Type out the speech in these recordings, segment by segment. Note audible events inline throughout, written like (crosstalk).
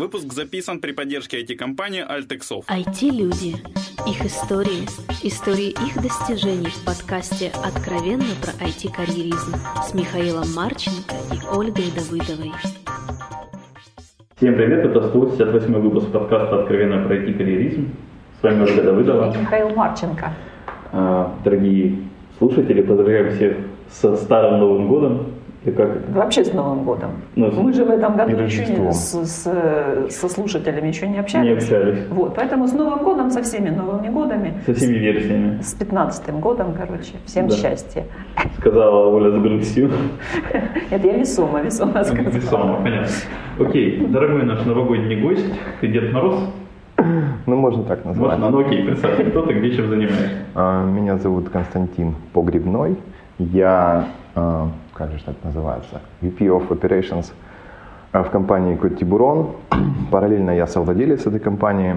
Выпуск записан при поддержке IT-компании Altexov. IT-люди. Их истории. Истории их достижений в подкасте «Откровенно про IT-карьеризм» с Михаилом Марченко и Ольгой Давыдовой. Всем привет, это 168 выпуск подкаста «Откровенно про IT-карьеризм». С вами Ольга Давыдова. И Михаил Марченко. А, дорогие слушатели, поздравляем всех со Старым Новым Годом. И как Вообще с Новым годом. Ну, Мы же в этом году еще не, с, с, со слушателями еще не общались. Не общались. Вот, поэтому с Новым годом, со всеми Новыми годами. Со всеми версиями. С пятнадцатым годом, короче. Всем да. счастья. Сказала Оля с грустью. (laughs) Это я весомо, весомо сказала. Весомо, понятно. Окей, дорогой наш новогодний гость, ты Дед Мороз? Ну, можно так назвать. Можно, ну окей, представься, кто ты, где чем занимаешься? А, меня зовут Константин Погребной. Я а, как же это называется, VP of Operations э, в компании Котибурон. (clears throat) Параллельно я совладелец этой компании.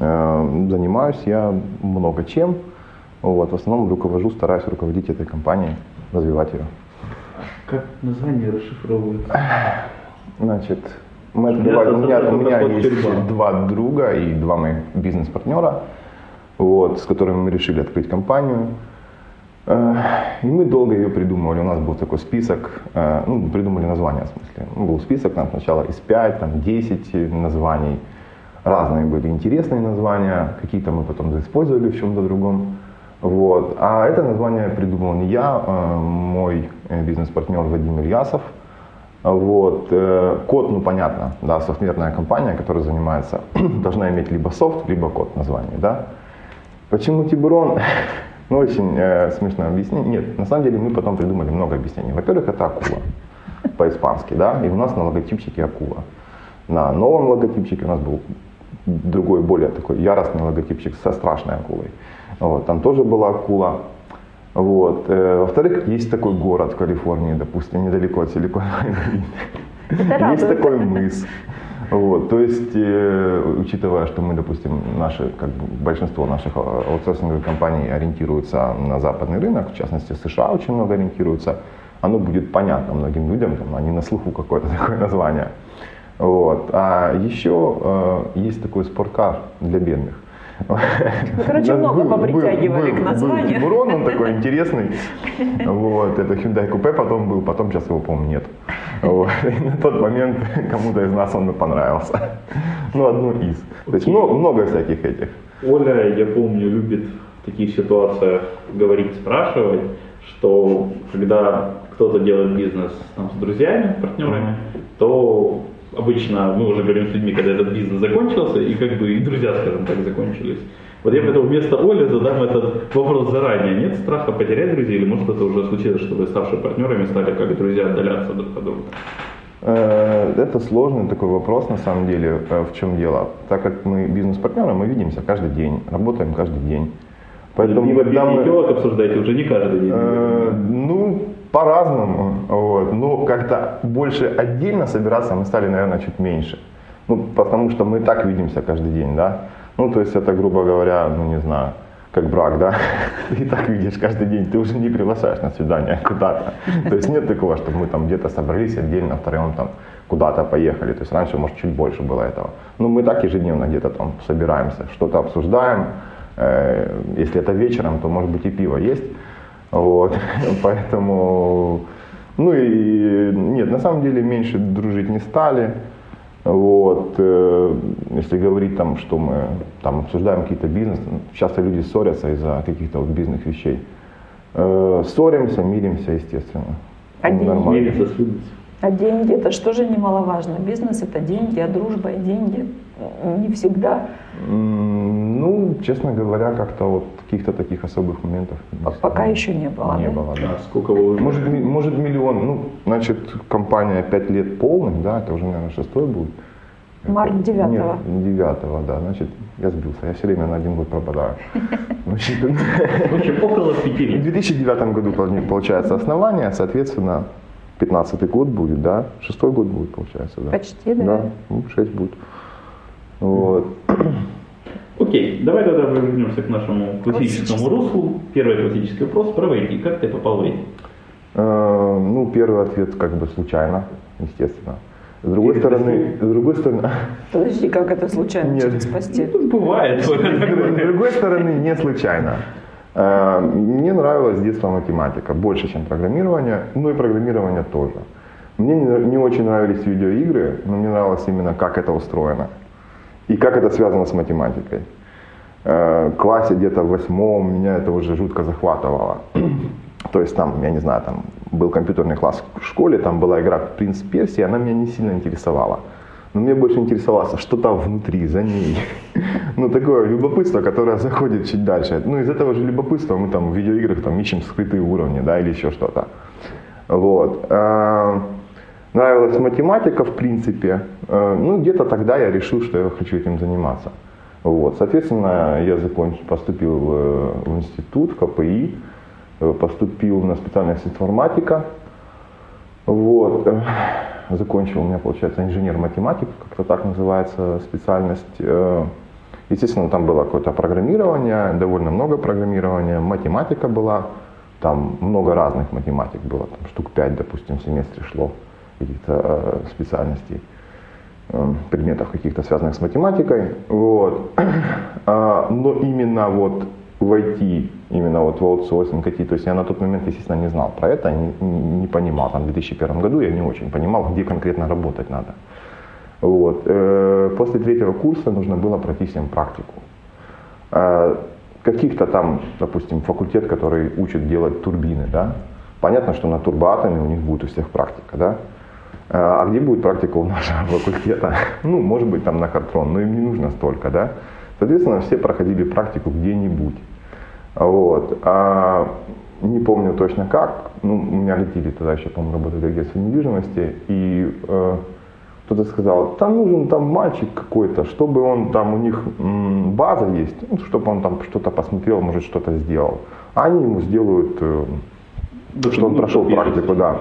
Э, занимаюсь я много чем. Вот, в основном руковожу, стараюсь руководить этой компанией, развивать ее. Как название расшифровывается? Значит, мы открывали, у меня, у меня есть два друга и два моих бизнес-партнера, вот, с которыми мы решили открыть компанию. Э, и мы долго ее придумывали. У нас был такой список, э, ну, придумали название, в смысле. Ну, был список там сначала из 5, там 10 названий. Разные были интересные названия, какие-то мы потом использовали в чем-то другом. Вот. А это название придумал не я, а мой бизнес-партнер Вадим Ильясов. Вот. Код, ну понятно, да, софтверная компания, которая занимается, (clears throat) должна иметь либо софт, либо код название, да. Почему Тибурон? (laughs) Ну, очень э, смешно объяснение. Нет, на самом деле мы потом придумали много объяснений. Во-первых, это акула по-испански, да, и у нас на логотипчике акула. На новом логотипчике у нас был другой, более такой яростный логотипчик со страшной акулой. Вот, там тоже была акула. Вот. Э, во-вторых, есть такой город в Калифорнии, допустим, недалеко от Силиконовой долины. Есть такой мыс. Вот, то есть, э, учитывая, что мы, допустим, наши, как бы, большинство наших аутсорсинговых компаний ориентируются на западный рынок, в частности США очень много ориентируются, оно будет понятно многим людям, там, они на слуху какое-то (laughs) такое название. Вот. А еще э, есть такой спорткар для бедных. Ну, короче, много был, попритягивали был, к названию. Был Тибурон, он такой интересный. (laughs) Вот, это Hyundai Coupe потом был, потом сейчас его, по-моему, нет. Вот. И на тот момент (laughs) кому-то из нас он понравился. Ну, одну из. То есть много, много всяких этих. Оля, я помню, любит в таких ситуациях говорить, спрашивать, что когда кто-то делает бизнес там, с друзьями, партнерами, mm-hmm. то обычно мы уже говорим с людьми, когда этот бизнес закончился, и как бы и друзья, скажем так, закончились. Вот я поэтому вместо Оли задам этот вопрос заранее. Нет страха потерять друзей, или может это уже случилось, что вы ставшие партнерами стали как друзья отдаляться друг от друга? Э, это сложный такой вопрос, на самом деле, э, в чем дело. Так как мы бизнес-партнеры, мы видимся каждый день, работаем каждый день. Поэтому, Пиво, когда мы... обсуждаете уже не каждый день. Э, ну, по-разному. Вот. Но как-то больше отдельно собираться мы стали, наверное, чуть меньше. Ну, потому что мы так видимся каждый день, да. Ну, то есть это, грубо говоря, ну, не знаю, как брак, да, ты (laughs) и так видишь каждый день, ты уже не приглашаешь на свидание куда-то. То есть нет такого, чтобы мы там где-то собрались отдельно, втроем там куда-то поехали. То есть раньше, может, чуть больше было этого. Ну, мы так ежедневно где-то там собираемся, что-то обсуждаем. Э, если это вечером, то, может быть, и пиво есть. Вот, (laughs) поэтому, ну и нет, на самом деле меньше дружить не стали. Вот, э, если говорить там, что мы там обсуждаем какие-то бизнес, часто люди ссорятся из-за каких-то вот бизнес вещей. Э, ссоримся, миримся, естественно. А деньги? Мириться, а деньги это что же немаловажно? Бизнес это деньги, а дружба и деньги не всегда. Ну, честно говоря, как-то вот каких-то таких особых моментов. Пока еще не было. Не да? было, да. А сколько вы уже? Может, может миллион. Ну, значит, компания 5 лет полных, да, это уже, наверное, шестой будет. Март 9 Нет, 9 да, значит, я сбился. Я все время на один год пропадаю. (laughs) Значит, в общем, около пяти лет. В 2009 году получается основание, соответственно, 15 год будет, да, шестой год будет, получается, да. Почти, да. Да, ну, 6 будет. Вот. Окей, давай тогда вернемся к нашему классическому руслу. Первый классический вопрос про IT. Как ты попал в IT? Э, ну, первый ответ как бы случайно, естественно. С другой и стороны, с другой стороны... (laughs) Подожди, как это случайно Нет. через постель? Ну, бывает. С другой стороны, не случайно. Э, мне нравилась с детства математика, больше, чем программирование, ну и программирование тоже. Мне не очень нравились видеоигры, но мне нравилось именно, как это устроено и как это связано с математикой. Э, в классе где-то в восьмом меня это уже жутко захватывало. (clears throat) То есть там, я не знаю, там был компьютерный класс в школе, там была игра «Принц Персии», она меня не сильно интересовала. Но мне больше интересовало, что там внутри, за ней. Ну, такое любопытство, которое заходит чуть дальше. Ну, из этого же любопытства мы там в видеоиграх там ищем скрытые уровни, да, или еще что-то. Вот. Э, нравилась математика, в принципе. Э, ну, где-то тогда я решил, что я хочу этим заниматься. Вот. Соответственно, я закончил, поступил в институт, в КПИ, э, поступил на специальность информатика. Вот. Э, закончил у меня, получается, инженер-математик, как-то так называется специальность. Естественно, там было какое-то программирование, довольно много программирования, математика была, там много разных математик было, там штук 5, допустим, в семестре шло каких-то э, специальностей, э, предметов каких-то связанных с математикой. Вот. (clears throat) А, но именно вот в IT, именно вот в аутсорсинг IT, то есть я на тот момент, естественно, не знал про это, не, не понимал. Там в 2001 году я не очень понимал, где конкретно работать надо. Вот. Э, после третьего курса нужно было пройти всем практику. Каких-то там, допустим, факультет, который учит делать турбины, да, Понятно, что на турбоатоме у них будет у всех практика, да. А где будет практика у нашего (laughs) факультета? Ну, может быть, там на картрон, но им не нужно столько, да. Соответственно, все проходили практику где-нибудь. Вот. А не помню точно как, ну, у меня летели тогда еще, по-моему, работали агентство недвижимости, и э, кто-то сказал, там нужен там мальчик какой-то, чтобы он там, у них м, база есть, ну, чтобы он там что-то посмотрел, может, что-то сделал. А они ему сделают э, да, что он прошел практику, да.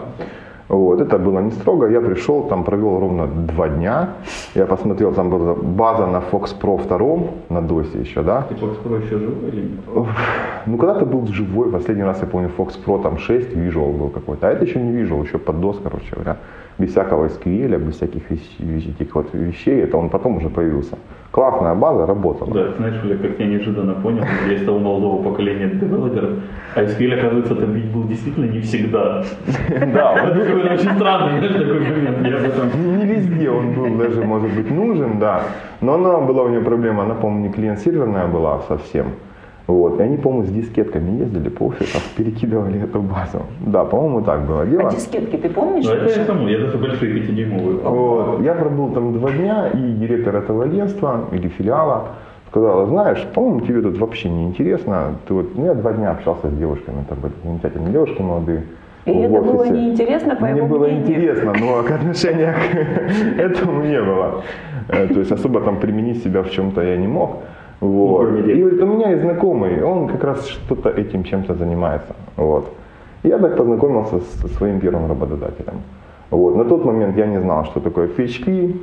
Вот, это было не строго. Я пришел, там провел ровно два дня. Я посмотрел, там была база на Fox Pro 2, на DOS еще, да. Ты Fox Pro еще живой или нет? Ну, когда-то был живой. Последний раз я помню Fox Pro там 6, Visual был какой-то. А это еще не Visual, еще под DOS, короче говоря без всякого SQL, без всяких вещей, этих вот вещей, это он потом уже появился. Классная база работала. Да, знаешь, Оля, как я неожиданно понял, я из того молодого поколения девелоперов, а SQL, оказывается, там ведь был действительно не всегда. (laughs) Да, это очень странный, знаешь, такой момент. Не везде он был даже, может быть, нужен, да. Но она была у нее проблема, она, по-моему, не клиент-серверная была совсем. Вот. И они, по-моему, с дискетками ездили по офисам, перекидывали эту базу. Да, по-моему, так было дело. А дискетки ты помнишь? Ну, это я саму, я даже большие пятидюймовые. Вот. Я пробыл там два дня, и директор этого агентства или филиала сказала, знаешь, по-моему, тебе тут вообще не интересно. Ты вот, ну, я два дня общался с девушками, там были замечательные девушки молодые. И это было неинтересно, по Мне было мнению. интересно, но к отношению к (laughs) этому не было. Э, то есть особо там применить себя в чем-то я не мог. Вот. Ну, и вот у меня есть знакомый, он как раз что-то этим чем-то занимается. Вот. Я так познакомился со своим первым работодателем. Вот. На тот момент я не знал, что такое PHP,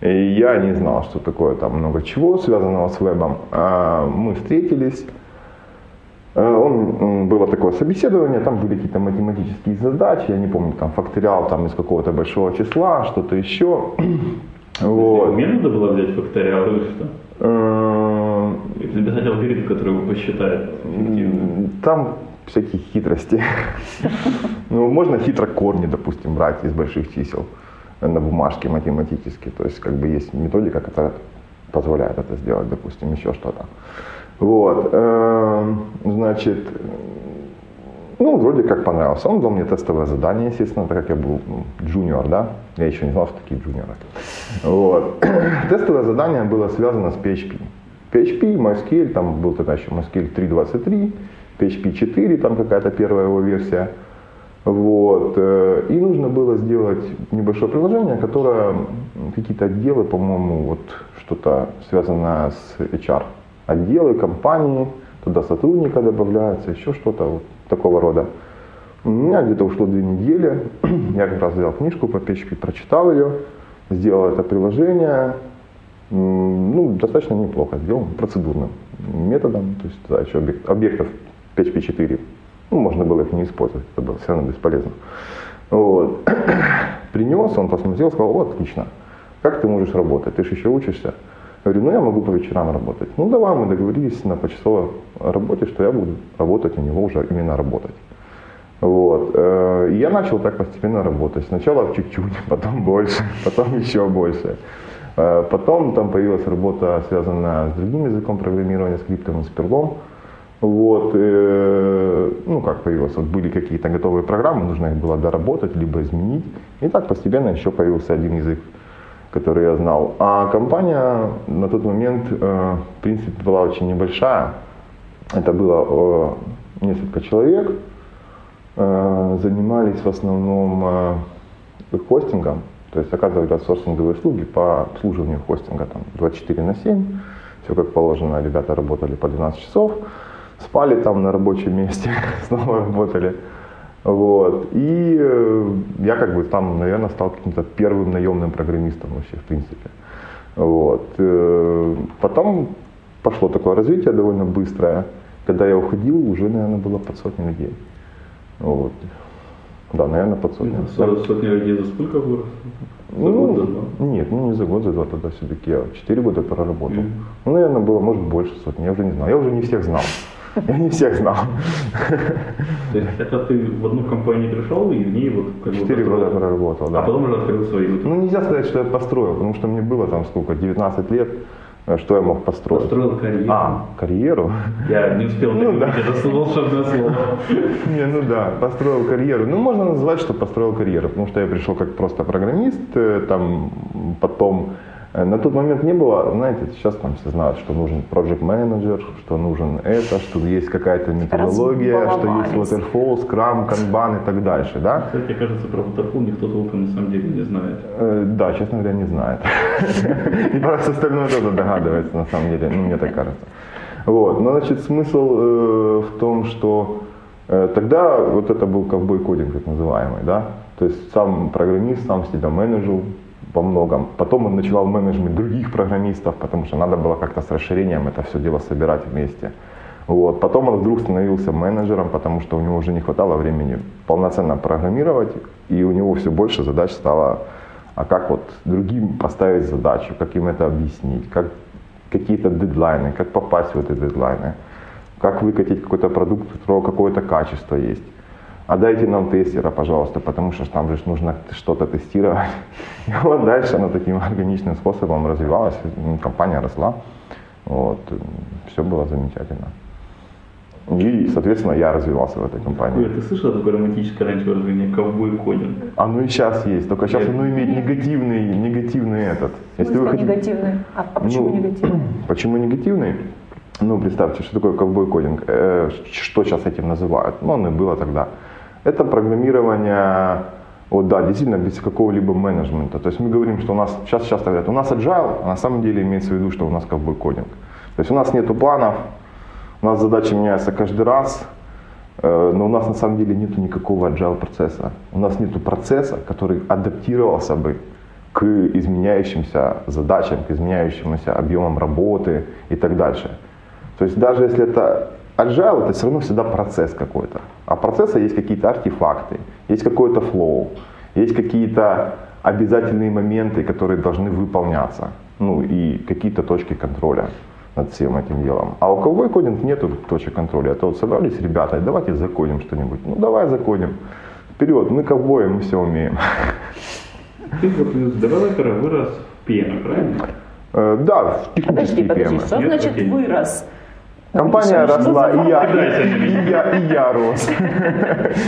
и я не знал, что такое там много чего связанного с вебом. А мы встретились, а он, было такое собеседование, там были какие-то математические задачи, я не помню, там факториал там из какого-то большого числа, что-то еще. Вот. Мне надо было взять факториал или что? Записать алгоритм, который его посчитает Там всякие хитрости. (laughs) Ну, можно хитро корни, допустим, брать из больших чисел на бумажке математически. То есть, как бы есть методика, которая позволяет это сделать, допустим, еще что-то. Вот. Эм, значит, ну, вроде как понравился. Он дал мне тестовое задание, естественно, так как я был ну, джуниор, да. Я еще не знал, что такие джуниоры. Вот. (clears throat) Тестовое задание было связано с PHP. PHP, MySQL, там был тогда еще MySQL 3.23, PHP 4, там какая-то первая его версия. Вот. Э, и нужно было сделать небольшое приложение, которое какие-то отделы, по-моему, вот что-то связанное с HR. Отделы, компании, туда сотрудника добавляется, еще что-то вот такого рода. У меня где-то ушло две недели. (clears throat) Я как раз взял книжку по PHP, прочитал ее, сделал это приложение. Ну, достаточно неплохо сделал, процедурным методом. То есть да, еще объектов PHP 4. Ну, можно было их не использовать, это было все равно бесполезно. Вот. (clears throat) Принес, он посмотрел, сказал, вот, отлично, как ты можешь работать, ты же еще учишься. Я говорю, ну я могу по вечерам работать. Ну давай, мы договорились на почасовой работе, что я буду работать у него уже именно работать. Вот. Э, я начал так постепенно работать. Сначала чуть-чуть, (laughs) потом больше, потом еще больше. Э, потом там появилась работа, связанная с другим языком программирования, скриптом и с перлом. Вот, э, ну как появилось, вот были какие-то готовые программы, нужно их было доработать, либо изменить. И так постепенно еще появился один язык, который я знал. А компания на тот момент, э, в принципе, была очень небольшая. Это было э, несколько человек, э, занимались в основном хостингом, то есть оказывали аутсорсинговые услуги по обслуживанию хостинга там, 24 на 7. Все как положено, ребята работали по 12 часов, спали там на рабочем месте, (laughs) снова работали. Вот. И э, я как бы там, наверное, стал каким-то первым наемным программистом вообще, в принципе. Вот. Э, потом пошло такое развитие довольно быстрое. Когда я уходил, уже, наверное, было под сотни людей. Вот. Да, наверное, под сотню. Ну, сотни людей за сколько вырос? За ну, год, за два? Нет, ну не за год, за два тогда все-таки. Я четыре года проработал. Mm. Ну, наверное, было, может, больше сотни. Я уже не знаю. Я уже не всех знал. Я не всех знал. То есть это ты в одну компанию пришел и в ней вот как бы Четыре года проработал, да. А потом уже открыл свою? Ну нельзя сказать, что я построил, потому что мне было там сколько, 19 лет. Э, что я мог построить? Построил карьеру. А, карьеру? Я не успел ну, да. это волшебное слово. Не, ну да, построил карьеру. Ну, можно назвать, что построил карьеру, потому что я пришел как просто программист, э, там потом на тот момент не было, знаете, сейчас там все знают, что нужен project manager, что нужен это, что есть какая-то методология, что есть waterfall, scrum, kanban и так дальше, да? Кстати, кажется, про waterfall никто толком на самом деле не знает. Э, да, честно говоря, не знает. (laughs) И про все остальное тоже догадывается, на самом деле, ну, мне так кажется. Вот, но, значит, смысл э, в том, что тогда вот это был ковбой кодинг, так называемый, да? То есть сам программист сам себя менеджил, во многом. Потом он начинал менеджмент других программистов, потому что надо было как-то с расширением это все дело собирать вместе. Вот. Потом он вдруг становился менеджером, потому что у него уже не хватало времени полноценно программировать, и у него все больше задач стало, а как вот другим поставить задачу, как им это объяснить, как какие-то дедлайны, как попасть в эти дедлайны, как выкатить какой-то продукт, у которого какое-то качество есть а дайте нам тестера, пожалуйста, потому что там же нужно что-то тестировать. (laughs) И вот дальше она таким органичным способом развивалась, компания росла. Вот, все было замечательно. И, соответственно, я развивался в этой компании. Ой, ты слышал такое романтическое раньше выражение «ковбой кодинг»? Оно и сейчас есть, только сейчас оно имеет негативный, негативный этот. Если вы хотите... негативный? А, а почему ну, негативный? (clears throat) Почему негативный? Ну, представьте, что такое ковбой кодинг, э, что сейчас этим называют. Ну, оно и было тогда. Это программирование, вот да, действительно без какого-либо менеджмента. То есть мы говорим, что у нас, сейчас часто говорят, у нас agile, а на самом деле имеется в виду, что у нас ковбой кодинг. То есть у нас нет планов, у нас задачи меняются каждый раз, э, но у нас на самом деле нет никакого agile процесса. У нас нет процесса, который адаптировался бы к изменяющимся задачам, к изменяющимся объемам работы и так дальше. То есть даже если это agile, это все равно всегда процесс какой-то. А процесса есть какие-то артефакты, есть какой-то флоу, есть какие-то обязательные моменты, которые должны выполняться. Ну и какие-то точки контроля над всем этим делом. А у ковбой кодинг нету точек контроля. Это вот собрались ребята, давайте закодим что-нибудь. Ну давай закодим. Вперед, мы ковбои, мы все умеем. Ты вот из девелопера вырос в PM, правильно? Э, да, в технические Подожди, подожди, что значит вырос? Компания росла, и я, и, и, я, и я рос.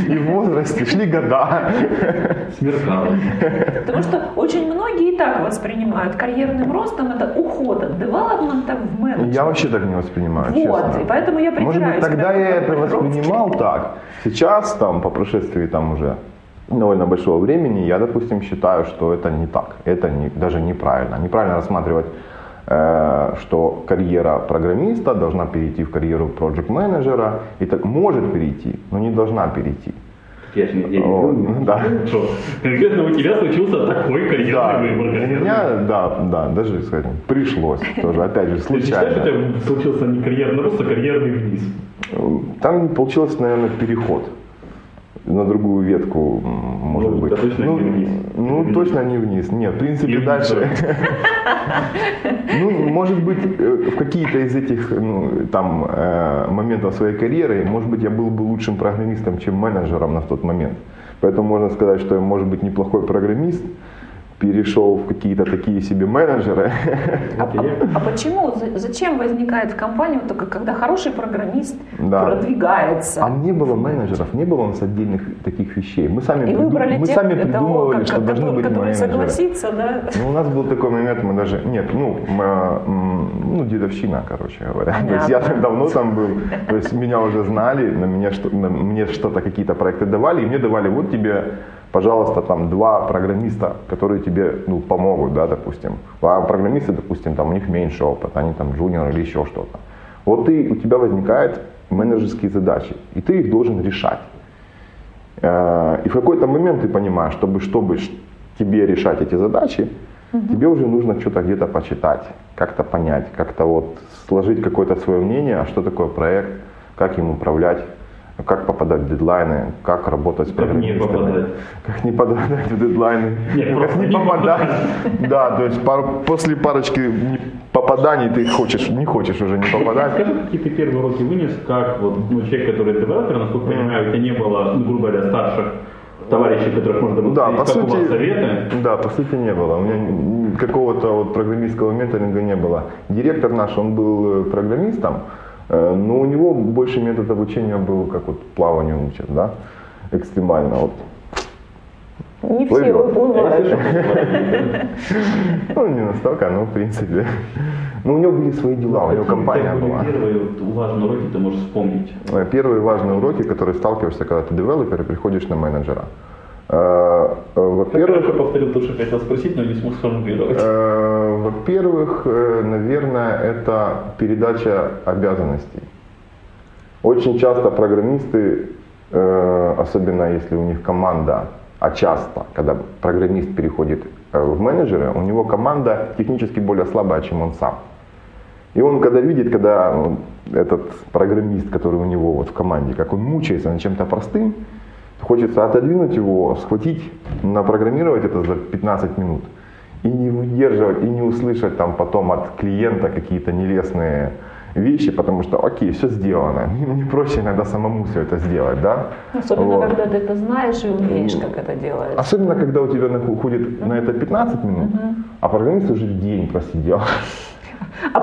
И в возрасте шли года. Смеркалось. Потому что очень многие и так воспринимают карьерным ростом это уход от девелопмента в менеджмент. Я вообще так не воспринимаю, Вот, честно. и поэтому я Может быть, тогда я это воспринимал так. Сейчас, там, по прошествии там уже довольно большого времени, я, допустим, считаю, что это не так. Это не, даже неправильно. Неправильно рассматривать что карьера программиста должна перейти в карьеру проект менеджера и так может перейти, но не должна перейти. Я же не, я не да. что конкретно у тебя случился такой карьерный да, выбор. У меня, да, да, даже, скажем, пришлось тоже, опять же, (laughs) случайно. Ты считаешь, у тебя случился не карьерный рост, а карьерный вниз? Там получился, наверное, переход. На другую ветку, может ну, быть. Да точно ну, не вниз. Ну, Или точно не вниз. Нет, в принципе, Или дальше. вниз, (laughs) Ну, может быть, э, в какие-то из этих ну, там, э, моментов своей карьеры, может быть, я был бы лучшим программистом, чем менеджером на тот момент. Поэтому можно сказать, что я, может быть, неплохой программист, перешел в какие-то такие себе менеджеры. А, а, а почему, зачем возникает в компании, вот только когда хороший программист да. продвигается? А не было менеджеров, не было у нас отдельных таких вещей. Мы сами, И приду... мы тех, сами придумывали, как, что должны быть которые менеджеры. да? Ну, у нас был такой момент, мы даже, нет, ну, мы, ну, дедовщина, короче говоря. Понятно. То есть я так давно там был, то есть меня уже знали, на меня что, на мне что-то, какие-то проекты давали, и мне давали, вот тебе пожалуйста, там два программиста, которые тебе ну, помогут, да, допустим. А программисты, допустим, там у них меньше опыта, они там джуниор или еще что-то. Вот ты, у тебя возникают менеджерские задачи, и ты их должен решать. Э, и в какой-то момент ты понимаешь, чтобы, чтобы тебе решать эти задачи, угу. тебе уже нужно что-то где-то почитать, как-то понять, как-то вот сложить какое-то свое мнение, а что такое проект, как им управлять, как попадать в дедлайны, как работать с программистами. Как не попадать. В дедлайны. Нет, как не, не попадать. Да, то есть пар, после парочки попаданий ты хочешь, не хочешь уже не попадать. Скажи, какие ты первые уроки вынес, как вот ну, человек, который девелопер, насколько я понимаю, у тебя не было, ну, грубо говоря, старших товарищей, которых можно было да, по как сути, у вас советы? Да, по сути не было. У меня какого-то вот программистского менторинга не было. Директор наш, он был э, программистом, но у него больше метод обучения был, как вот плаванию учат, да, экстремально. Вот. Не все выплывают. Ну, не настолько, но в принципе. Ну, у него были свои дела, у него компания была. Первые важные уроки ты можешь вспомнить? Э, первые важные уроки, которые сталкиваешься, когда ты девелопер и приходишь на менеджера. Э, во-первых, я повторил то, что хотел спросить, но не смог сформулировать. Э, во-первых, э, наверное, это передача обязанностей. Очень часто программисты, особенно если у них команда, а часто, когда программист переходит в менеджеры, у него команда технически более слабая, чем он сам. И он когда видит, когда ну, этот программист, который у него вот в команде, как он мучается над чем-то простым, Хочется отодвинуть его, схватить, напрограммировать это за 15 минут и не выдерживать, и не услышать там потом от клиента какие-то нелестные вещи, потому что, окей, все сделано. (laughs) Мне проще иногда самому все это сделать, да? Особенно, вот. когда ты это знаешь и умеешь, как это делать. Особенно, когда у тебя уходит на это 15 минут, uh-huh. а программист уже день просидел. (laughs)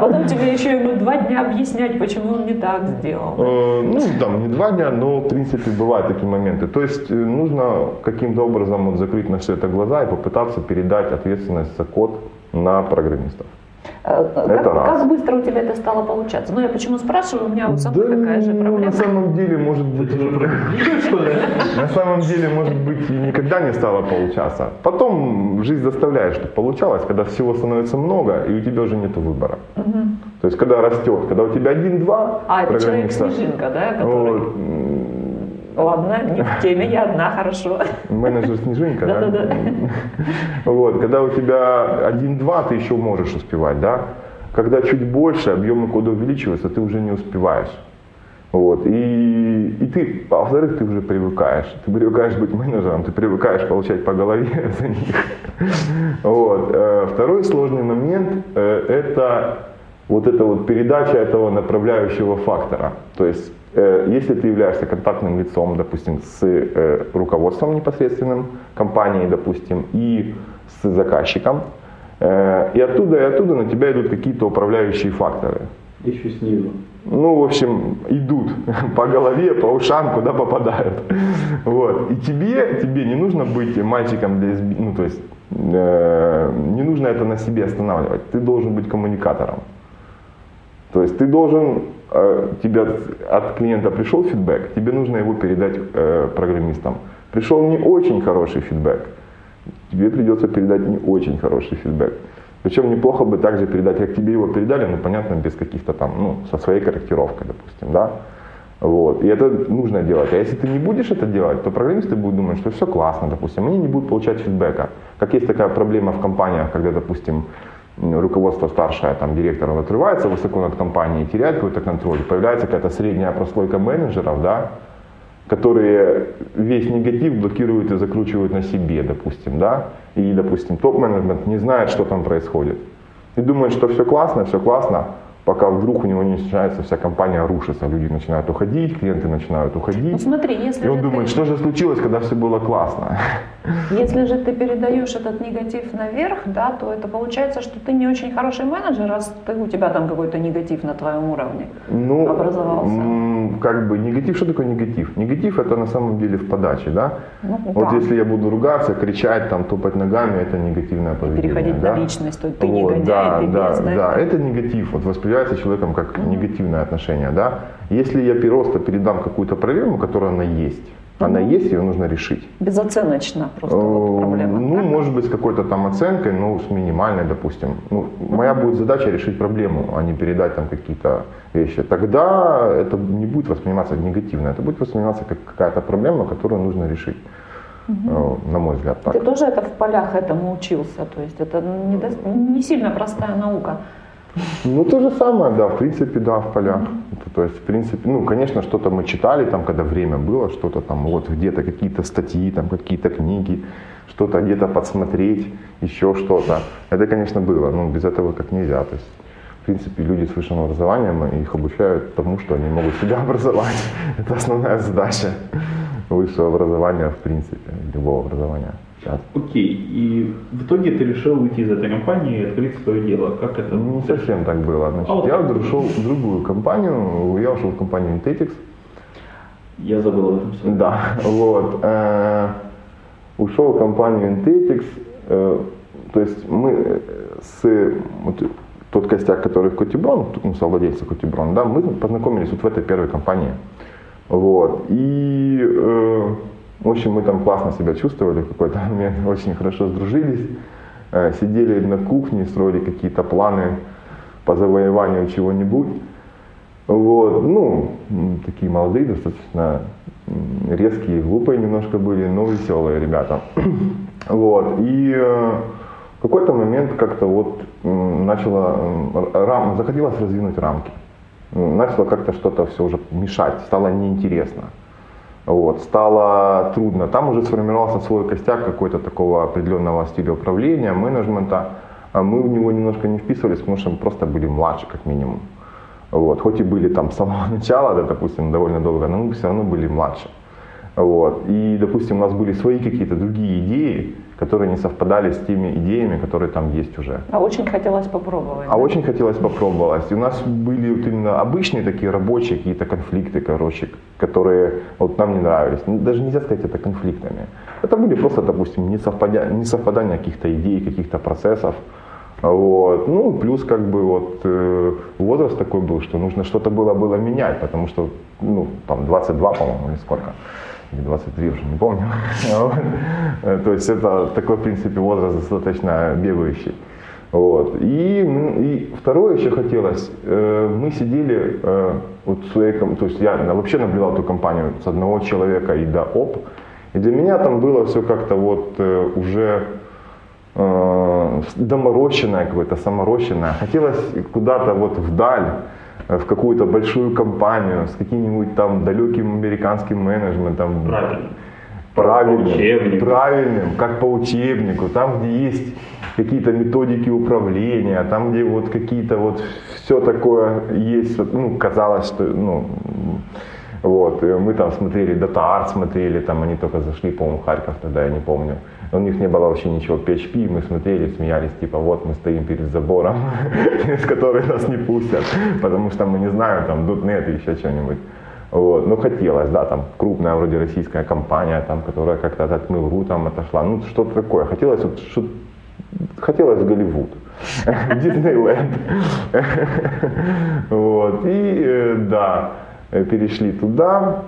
Потом тебе еще ему два дня объяснять, почему он не так сделал. Э, ну, там, не два дня, но, в принципе, бывают такие моменты. То есть, э, нужно каким-то образом вот, закрыть на все это глаза и попытаться передать ответственность за код на программистов. Э, как, как быстро у тебя это стало получаться? Ну, я почему спрашиваю, у меня вот самой да, такая же проблема. На самом деле, может быть, (laughs) на самом деле, может быть, и никогда не стало получаться. Потом жизнь заставляет, чтобы получалось, когда всего становится много, и у тебя уже нет выбора. Угу. То есть, когда растет, когда у тебя один-два А, это человек-снежинка, да? Который... Вот, Ладно, не в теме, я одна, хорошо. Менеджер Снежинка, да? Да-да-да. Вот, когда у тебя один-два, ты еще можешь успевать, да? Когда чуть больше, объемы кода увеличиваются, ты уже не успеваешь. Вот. И, и ты, а во-вторых, ты уже привыкаешь. Ты привыкаешь быть менеджером, ты привыкаешь получать по голове (laughs) за них. Вот. Э, второй сложный момент э, – это вот эта вот передача этого направляющего фактора. То есть если ты являешься контактным лицом, допустим, с э, руководством непосредственным компании, допустим, и с заказчиком, э, и оттуда и оттуда на тебя идут какие-то управляющие факторы. Еще снизу. Ну, в общем, идут (laughs) по голове, по ушам, куда попадают. (laughs) Вот. И тебе, тебе не нужно быть мальчиком для изби... ну, то есть э, не нужно это на себе останавливать. Ты должен быть коммуникатором. То есть ты должен Э, тебе от клиента пришел фидбэк, тебе нужно его передать э, программистам. Пришел не очень хороший фидбэк, тебе придется передать не очень хороший фидбэк. Причем неплохо бы также передать, как тебе его передали, но понятно, без каких-то там, ну, со своей корректировкой, допустим, да. Вот. И это нужно делать. А если ты не будешь это делать, то программисты будут думать, что все классно, допустим, они не будут получать фидбэка. Как есть такая проблема в компаниях, когда, допустим, руководство старшее, там, директор, он отрывается высоко над компанией, теряет какой-то контроль, появляется какая-то средняя прослойка менеджеров, да, которые весь негатив блокируют и закручивают на себе, допустим, да, и, допустим, топ-менеджмент не знает, что там происходит. И думает, что все классно, все классно, пока вдруг у него не начинается вся компания рушится, люди начинают уходить, клиенты начинают уходить. Ну смотри, если и он думает, ты... что же случилось, когда все было классно. Если же ты передаешь этот негатив наверх, да, то это получается, что ты не очень хороший менеджер, раз ты, у тебя там какой-то негатив на твоем уровне ну, образовался. Как бы негатив, что такое негатив? Негатив это на самом деле в подаче, да? Ну, вот да. если я буду ругаться, кричать, там, топать ногами, это негативное поведение. Переходить да? на личность, то ты вот, негодяй, да, ты да, бездарь. да, это негатив, вот воспринимается человеком как mm-hmm. негативное отношение, да? Если я просто передам какую-то проблему, которая она есть, она угу. есть, ее нужно решить. Безоценочно просто вот проблема. Ну, правильно? может быть, с какой-то там оценкой, ну, с минимальной, допустим. Ну. Моя будет задача решить проблему, а не передать там какие-то вещи. Тогда это не будет восприниматься негативно, это будет восприниматься как какая-то проблема, которую нужно решить. Угу. На мой взгляд, так. Ты тоже это в полях этому учился, то есть это не, до... не сильно простая наука. Ну, то же самое, да, в принципе, да, в полях. Это, то есть, в принципе, ну, конечно, что-то мы читали, там, когда время было, что-то там, вот где-то какие-то статьи, там, какие-то книги, что-то где-то подсмотреть, еще что-то. Это, конечно, было, но без этого как нельзя. То есть, в принципе, люди с высшим образованием, их обучают тому, что они могут себя (laughs) образовать. Это основная задача высшего образования, в принципе, любого образования сейчас. Окей, и в итоге ты решил уйти из этой компании и открыть свое дело. Как это? Не совсем так было. Значит, а вот я вот ушел в другую компанию, я ушел в компанию Intetix. Я забыл об этом все. Да, вот. Э, ушел в компанию Intetix. Э, то есть мы э, с вот, тот костяк, который в Котиброн, ну, совладельцы Котиброн, да, мы познакомились вот в этой первой компании. Вот. И э, в общем, мы там классно себя чувствовали в какой-то момент, (laughs) очень хорошо сдружились, э, сидели на кухне, строили какие-то планы по завоеванию чего-нибудь. Вот, ну, такие молодые, достаточно резкие, глупые немножко были, но веселые ребята. (clears throat) Вот, и э, в какой-то момент как-то вот начало, рам, захотелось раздвинуть рамки. Начало как-то что-то все уже мешать, стало неинтересно. Вот, стало трудно. Там уже сформировался свой костяк какой-то такого определенного стиля управления, менеджмента. А мы в него немножко не вписывались, потому что мы просто были младше, как минимум. Вот. Хоть и были там с самого (laughs) начала, да, допустим, довольно долго, но мы все равно были младше. Вот. И, допустим, у нас были свои какие-то другие идеи, которые не совпадали с теми идеями, которые там есть уже. А очень хотелось попробовать. А да? очень хотелось попробовать. И у нас были вот именно обычные такие рабочие какие-то конфликты, короче, которые вот нам не нравились. Ну, даже нельзя сказать это конфликтами. Это были просто, допустим, несовпадания, несовпадания каких-то идей, каких-то процессов. Вот. Ну, плюс как бы вот э, возраст такой был, что нужно что-то было, было менять, потому что, ну, там 22, по-моему, или сколько или 23 уже, не помню. (laughs) Э, то есть это такой, в принципе, возраст достаточно бегающий. Вот. И, и второе еще хотелось, э, мы сидели э, вот в своей, то есть я вообще наблюдал эту компанию с одного человека и до ОП, и для меня там было все как-то вот уже доморощенное какое-то, саморощенное. Хотелось куда-то вот вдаль, в какую-то большую компанию с каким-нибудь там далеким американским менеджментом. Правильно. Правильным, правильным, как по учебнику, там, где есть какие-то методики управления, там, где вот какие-то вот все такое есть, ну, казалось, что, ну, вот, мы там смотрели, Data Art смотрели, там они только зашли, по-моему, Харьков тогда, я не помню. У них не было вообще ничего PHP, мы смотрели, смеялись, типа, вот мы стоим перед забором, (laughs) с которой нас не пустят, потому что мы не знаем, там, .NET и еще что-нибудь. Вот. Ну, хотелось, да, там, крупная вроде российская компания, там, которая как-то от Mail.ru там отошла, ну, что-то такое. Хотелось, вот, что хотелось Голливуд, (laughs) Диснейленд. (laughs) Вот, и, э, да, перешли туда,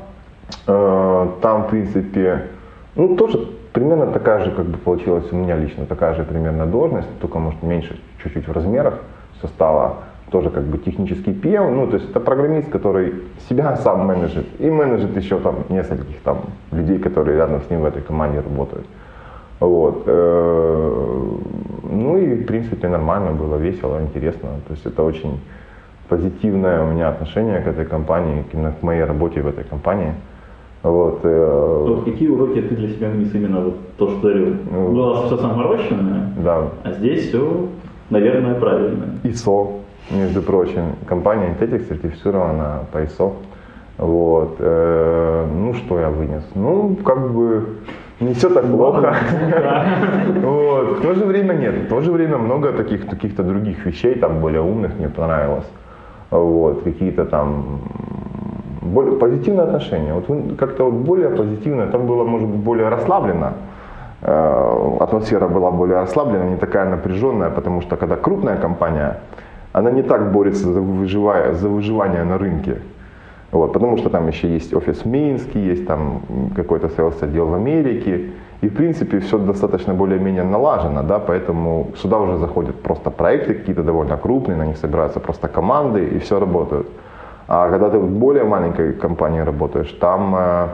э, там, в принципе, ну, тоже примерно такая же, как бы получилась у меня лично, такая же примерно должность, только, может, меньше чуть-чуть в размерах все стало, тоже как бы технический PM, ну, то есть это программист, который себя (laughs) сам менеджит и менеджит еще там нескольких там людей, которые рядом с ним в этой команде работают. Вот. Э, ну и, в принципе, нормально было, весело, интересно. То есть это очень позитивное у меня отношение к этой компании, к моей работе в этой компании. Вот, э, вот какие уроки ты для себя внес именно вот то, что дарил? Ну, Было все замороченное, да. а здесь все, наверное, правильно. ISO, между прочим. Компания Intetic сертифицирована по ISO. Вот. Э, ну, что я вынес? Ну, как бы не все так плохо. (laughs) вот. В то же время нет. В то же время много таких каких-то других вещей, там более умных мне понравилось. Вот. Какие-то там более, позитивное отношение. Вот как-то вот более позитивное, там было, может быть, более расслаблено. Э, атмосфера была более расслаблена, не такая напряженная, потому что когда крупная компания, она не так борется за, выживая, за выживание на рынке. Вот, потому что там еще есть офис в Минске, есть там какой-то sales отдел в Америке. И в принципе все достаточно более-менее налажено, да, поэтому сюда уже заходят просто проекты какие-то довольно крупные, на них собираются просто команды и все работают. А когда ты в более маленькой компании работаешь, там э,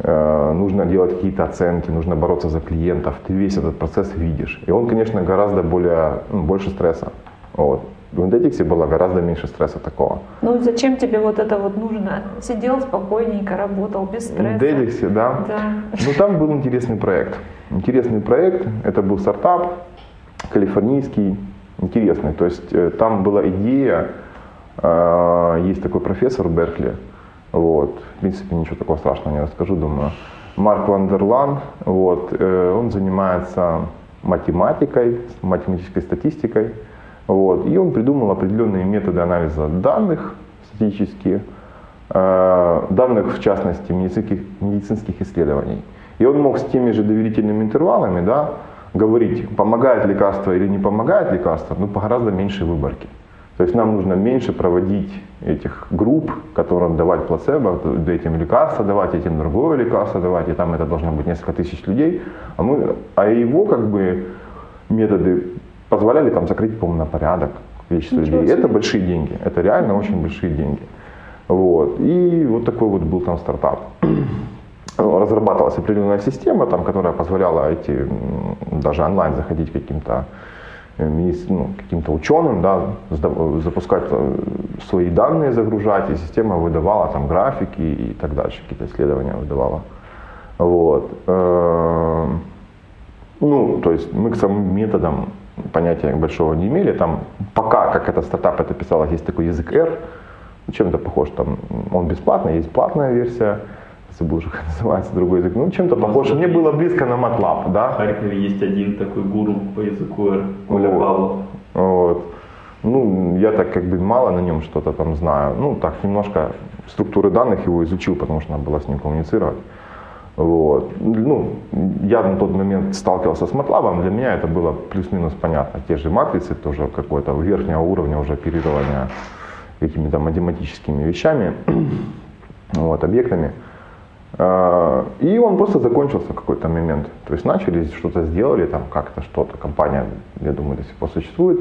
э, нужно делать какие-то оценки, нужно бороться за клиентов, ты весь этот процесс видишь. И он, конечно, гораздо более, ну, больше стресса. Вот. В Индетиксе было гораздо меньше стресса такого. Ну зачем тебе вот это вот нужно? Сидел спокойненько, работал без стресса. В Индетиксе, да. да. Ну там был интересный проект. Интересный проект, это был стартап, калифорнийский, интересный. То есть э, там была идея, э, есть такой профессор в Беркли, вот, в принципе ничего такого страшного не расскажу, думаю. Марк Вандерлан, вот, э, он занимается математикой, математической статистикой, вот. И он придумал определенные методы анализа данных статические, э, данных в частности медицинских, медицинских исследований. И он мог с теми же доверительными интервалами да, говорить, помогает лекарство или не помогает лекарство, но по гораздо меньшей выборке. То есть нам нужно меньше проводить этих групп, которым давать плацебо, этим лекарство давать, этим другое лекарство давать, и там это должно быть несколько тысяч людей. А, мы, а его как бы методы позволяли там закрыть, по-моему, на порядок количество Ничего людей. Себе. Это большие деньги, это реально mm-hmm. очень большие деньги. Вот. И вот такой вот был там стартап. (clears throat) Разрабатывалась определенная система, там, которая позволяла эти, даже онлайн заходить каким-то э, ну, каким-то ученым, да, запускать э, свои данные, загружать, и система выдавала там графики и так дальше, какие-то исследования выдавала. Вот. Эм, ну, то есть мы к самым методам понятия большого не имели. Там пока, как это стартап это писалось, есть такой язык R, чем-то похож, там он бесплатный, есть платная версия, забыл уже, (laughs) как называется другой язык, ну чем-то похож. Мне было близко на MATLAB, да. В Харькове есть один такой гуру по языку R, Оля вот. Павлов. Вот. Ну, я так как бы мало на нем что-то там знаю. Ну, так немножко структуры данных его изучил, потому что надо было с ним коммуницировать. Вот. Ну, я на тот момент сталкивался с MATLAB, для меня это было плюс-минус понятно. Те же матрицы, тоже какой-то верхнего уровня уже оперирования какими-то математическими вещами, (clears throat) вот, объектами. А, и он просто закончился в какой-то момент. То есть начали, что-то сделали, там как-то что-то, компания, я думаю, до сих пор существует.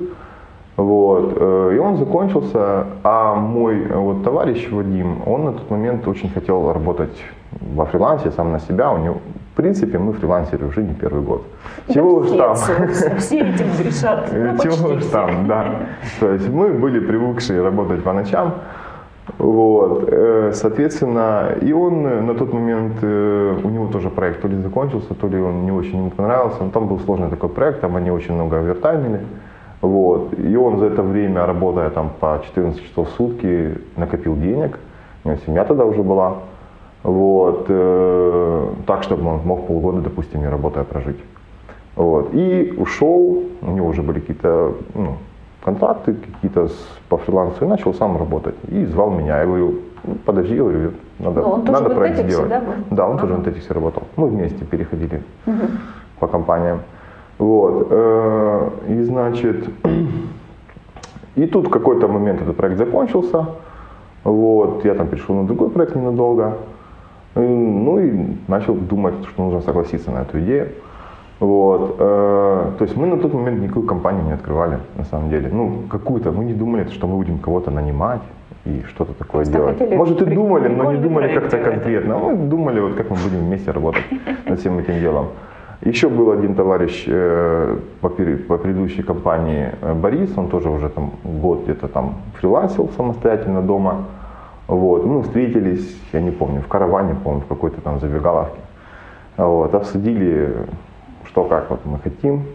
Вот. Э, и он закончился, а мой вот, товарищ Вадим, он на тот момент очень хотел работать во фрилансе сам на себя. У него, в принципе, мы фрилансеры уже не первый год. Чего уж там. Все этим грешат. (laughs) Ну, Чего уж там, да. То есть мы были привыкшие работать по ночам. Вот, э, соответственно, и он на тот момент, э, у него тоже проект то ли закончился, то ли он не очень ему понравился. Но там был сложный такой проект, там они очень много овертаймили. Вот. И он за это время, работая там по 14 часов в сутки, накопил денег. У него семья тогда уже была. Вот. Э, так, чтобы он мог полгода, допустим, не работая, прожить. Вот. И ушел, у него уже были какие-то ну, контракты какие-то по фрилансу, и начал сам работать. И звал меня. Я говорю, ну, подожди, говорю, надо, ну, он надо проект сделать. Да, да, он ага. тоже в Антетиксе работал. Мы вместе переходили угу. по компаниям. Вот. Э, и значит, (clears throat) и тут в какой-то момент этот проект закончился. Вот, я там перешел на другой проект ненадолго. Ну и начал думать, что нужно согласиться на эту идею. Вот. Э, то есть мы на тот момент никакую компанию не открывали, на самом деле. Ну, какую-то, мы не думали, что мы будем кого-то нанимать и что-то такое Просто делать. Может и думали, но не думали как-то конкретно. Мы думали, вот как мы будем вместе работать (laughs) над всем этим делом. Еще был один товарищ э, по, по предыдущей компании э, Борис, он тоже уже там год где-то там фрилансил самостоятельно дома. Вот, мы встретились, я не помню, в караване, помню, в какой-то там забегаловке. Вот, обсудили, что как вот мы хотим,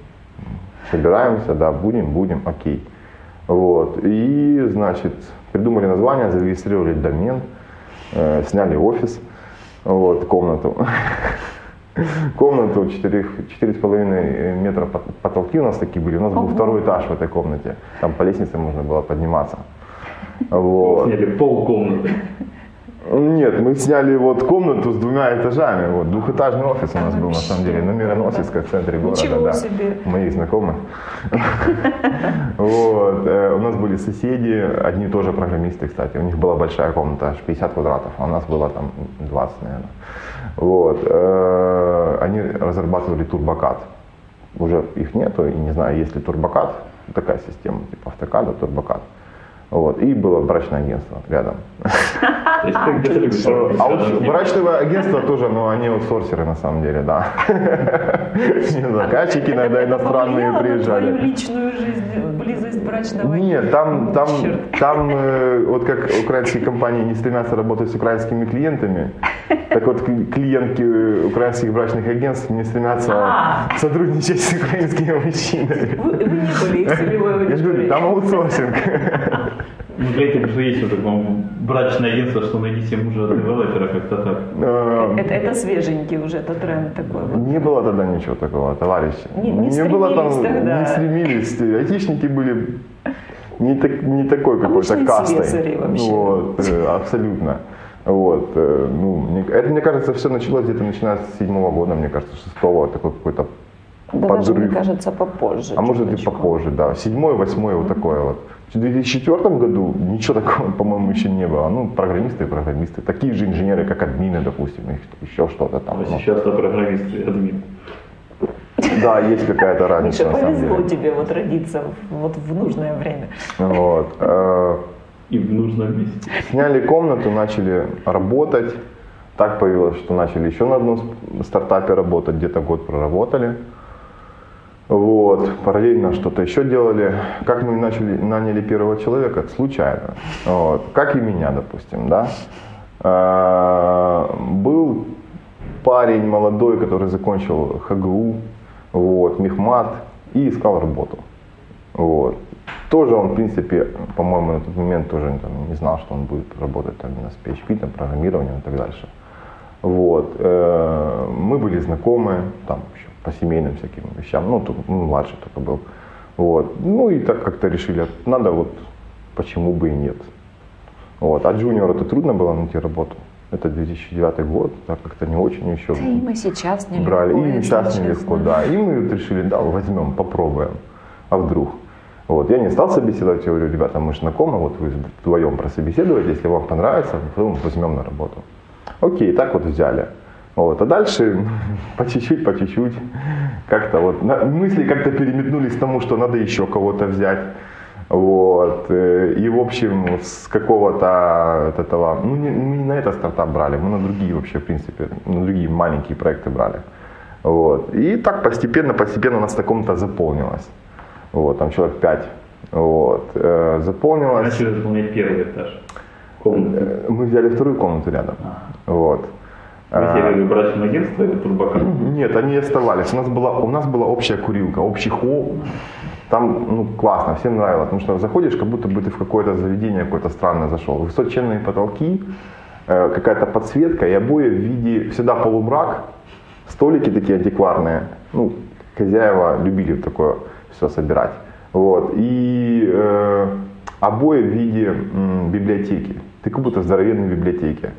собираемся, да, будем, будем, окей. Вот, и, значит, придумали название, зарегистрировали домен, э, сняли офис, вот, комнату. (laughs) Комнату 4,5 метра потолки у нас такие были. У нас был второй этаж в этой комнате. Там по лестнице можно было подниматься. Вот. Сняли пол комнаты. Нет, мы сняли вот комнату с двумя этажами. Вот, двухэтажный офис у нас был на самом деле на Мироносецкой в центре города. Ничего да, себе. Моих знакомых. (laughs) Вот. Э, у нас были соседи, одни тоже программисты, кстати. У них была большая комната, аж 50 квадратов, а у нас было там 20, наверное. Вот. Э, они разрабатывали турбокат. Уже их нету, и не знаю, есть ли турбокат, такая система, типа автокада, турбокат. Вот. И было брачное агентство рядом. А брачное агентство тоже, но они аутсорсеры на самом деле, да. Заказчики иногда иностранные приезжали. личную жизнь, близость брачного Нет, там, там, там э, вот как украинские компании не стремятся работать с украинскими клиентами, так вот клиентки украинских брачных агентств не стремятся а. сотрудничать с украинскими мужчинами. Вы не были Я же говорю, там аутсорсинг. Ну, для этого же есть вот такое брачное агентство, что найдите мужа девелопера, как-то так. Э, это, это свеженький уже, это тренд такой. Не было тогда ничего такого, товарищи. Не, не, не было там, тогда. не стремились. Айтишники были не, так, не такой какой-то кастой. вообще. Вот, э, абсолютно. Вот, э, ну, это, мне кажется, все началось где-то начиная с седьмого года, мне кажется, шестого, такой какой-то да подрыв. даже, мне кажется, попозже. А может и попозже, да. Седьмой, восьмой, mm-hmm. вот такое вот. В 2004 году ничего такого, (laughs) по-моему, еще не было. Ну, программисты и программисты. Такие же инженеры, как админы, допустим, еще что-то там. А ну. сейчас-то программисты и админ. Да, есть какая-то (laughs) разница. Миша, повезло тебе вот родиться вот в нужное время. Вот. (laughs) Э, и в нужном месте. Сняли комнату, начали работать. Так появилось, что начали еще на одном стартапе работать, где-то год проработали. Вот, параллельно что-то еще делали. Как мы начали, наняли первого человека? Случайно. Вот. Как и меня, допустим, да. А, был парень молодой, который закончил ХГУ, вот, Мехмат, и искал работу. Вот. Тоже он, в принципе, по-моему, на тот момент тоже там, не знал, что он будет работать там, именно с PHP, там, программированием и так дальше. Вот. Э, мы были знакомы, там еще по семейным всяким вещам. Ну, тут ну, младший только был. Вот. Ну и так как-то решили, надо вот, почему бы и нет. Вот. А джуниор это трудно было найти работу. Это 2009 год, так как-то не очень еще. Да и мы сейчас не брали. И мы сейчас нелегко, да. И мы вот решили, да, возьмем, попробуем. А вдруг? Вот. Я не стал собеседовать, я говорю, ребята, мы же знакомы, вот вы вдвоем прособеседуете, если вам понравится, потом возьмем на работу. Окей, так вот взяли. Вот. А дальше по чуть-чуть, по чуть-чуть, как-то вот мысли как-то переметнулись к тому, что надо еще кого-то взять. Вот. Э, и в общем с какого-то от этого, ну не, мы не на этот стартап брали, мы на другие вообще в принципе, на другие маленькие проекты брали. Вот. И так постепенно, постепенно у нас на таком-то заполнилось. Вот, там человек пять. Вот. Э, заполнилось. Начали заполнять первый этаж. Комнату. Э, мы взяли вторую комнату рядом. А. Вот. Вы брачное агентство или турбокар? Нет, они оставались. У нас была, у нас была общая курилка, общий холл. Там ну, классно, всем нравилось, потому что заходишь, как будто бы ты в какое-то заведение какое-то странное зашел. Высоченные потолки, э, какая-то подсветка и обои в виде всегда полумрак, столики такие антикварные. Ну, хозяева любили такое все собирать. Вот. И э, обои в виде м, библиотеки. Ты как будто в здоровенной библиотеке.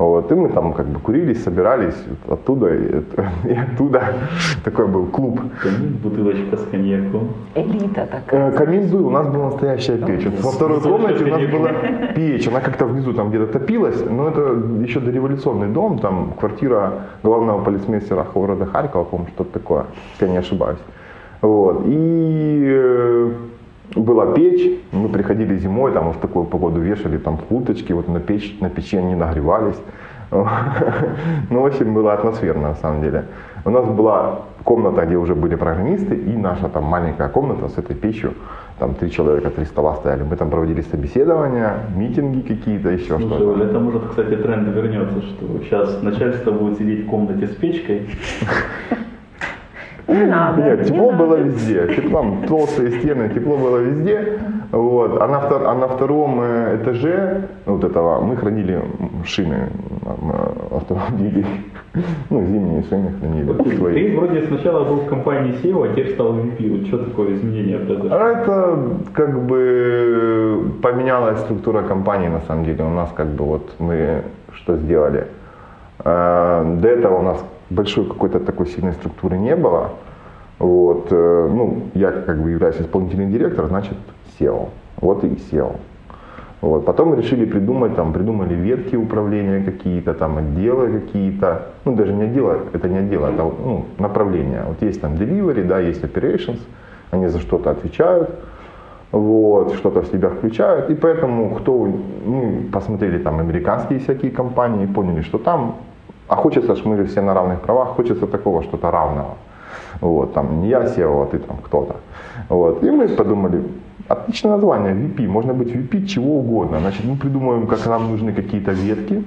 Вот, и мы там как бы курились, собирались оттуда и, (laughs) и оттуда. Такой был клуб. Камин, бутылочка с коньяком. Элита такая. Э, камин был, у нас была настоящая печь. Вот во второй комнате у нас была печь. Она как-то внизу там где-то топилась, но это еще дореволюционный дом, там квартира главного полицмейстера города Харькова, по-моему, что-то такое, если я не ошибаюсь. Вот. И э, была печь, мы приходили зимой, там в такую погоду вешали там курточки, вот на печь, на печи они нагревались. (laughs) Ну, в общем, было атмосферно на самом деле. У нас была комната, где уже были программисты, и наша там маленькая комната с этой печью. там три человека, три стола стояли. Мы там проводили собеседования, митинги какие-то, еще Слушай, что-то. это может, кстати, тренд вернется, что сейчас начальство будет сидеть в комнате с печкой. (laughs) Не надо. Нет, не тепло надо. было везде. Тепло, толстые стены, тепло было везде. Вот. А, на втор- а на втором э, этаже вот этого мы хранили шины э, автомобилей. Ну, зимние шины хранили. свои. Ты вроде сначала был в компании SEO, а теперь стал VP. Вот что такое изменение произошло? А это как бы поменялась структура компании на самом деле. У нас как бы вот мы что сделали. Э, До этого у нас большой какой-то такой сильной структуры не было. Вот, э, ну, я как бы являюсь исполнительным директором, значит, SEO. Вот и SEO. Вот. Потом решили придумать, там, придумали ветки управления какие-то, там, отделы какие-то. Ну, даже не отделы, это не отделы, это ну, направления. Вот есть там delivery, да, есть operations, они за что-то отвечают, вот, что-то в себя включают. И поэтому, кто, ну, посмотрели там американские всякие компании, поняли, что там, а хочется, что мы же все на равных правах, хочется такого что-то равного. Вот, там не я SEO, а ты там кто-то. Вот. И мы подумали, отличное название, VP, можно быть VP чего угодно. Значит, мы придумываем, как нам нужны какие-то ветки,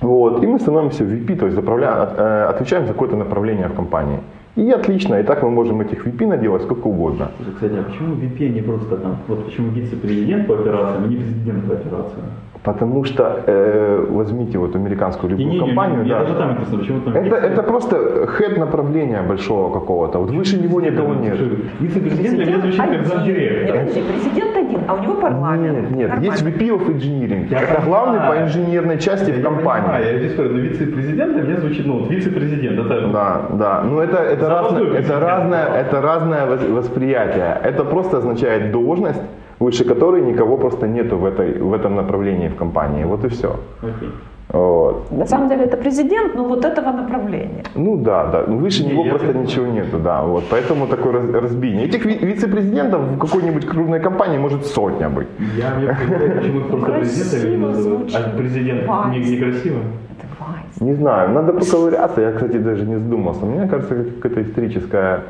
вот, и мы становимся VP, то есть э, отвечаем за какое-то направление в компании. И отлично, и так мы можем этих VP наделать сколько угодно. Кстати, а почему VP не просто там, вот почему вице-президент по операциям, а не президент по операциям? Потому что э, возьмите вот американскую любую компанию, да, даже там интересно, почему там это, просто хед направления большого какого-то. Вот выше него никого нет. Вице-президент для меня звучит как президент один, а у него парламент. Нет, нет, Нормально. есть VP of Engineering. Я это главный по инженерной части в Я компании. понимаю, я здесь говорю, но вице-президент для меня звучит, ну, вот вице-президент, это Да, да. Ну это, это, разное, это, разное, это разное вос- восприятие. Это просто означает должность, выше которой никого просто нету в, этой, в этом направлении в компании. Вот и все. Окей. Вот. На самом деле это президент, но вот этого направления. Ну да, да. Ну, выше Не, него я просто понимаю. ничего нету, да. Вот. Поэтому такое раз- разбиение. Этих ви- вице-президентов в какой-нибудь крупной компании может сотня быть. Я мне понимаю, почему их просто называют. А президент не, некрасиво? Это. Не знаю, надо поковыряться. Я, кстати, даже не задумался. Мне кажется, как какая-то историческая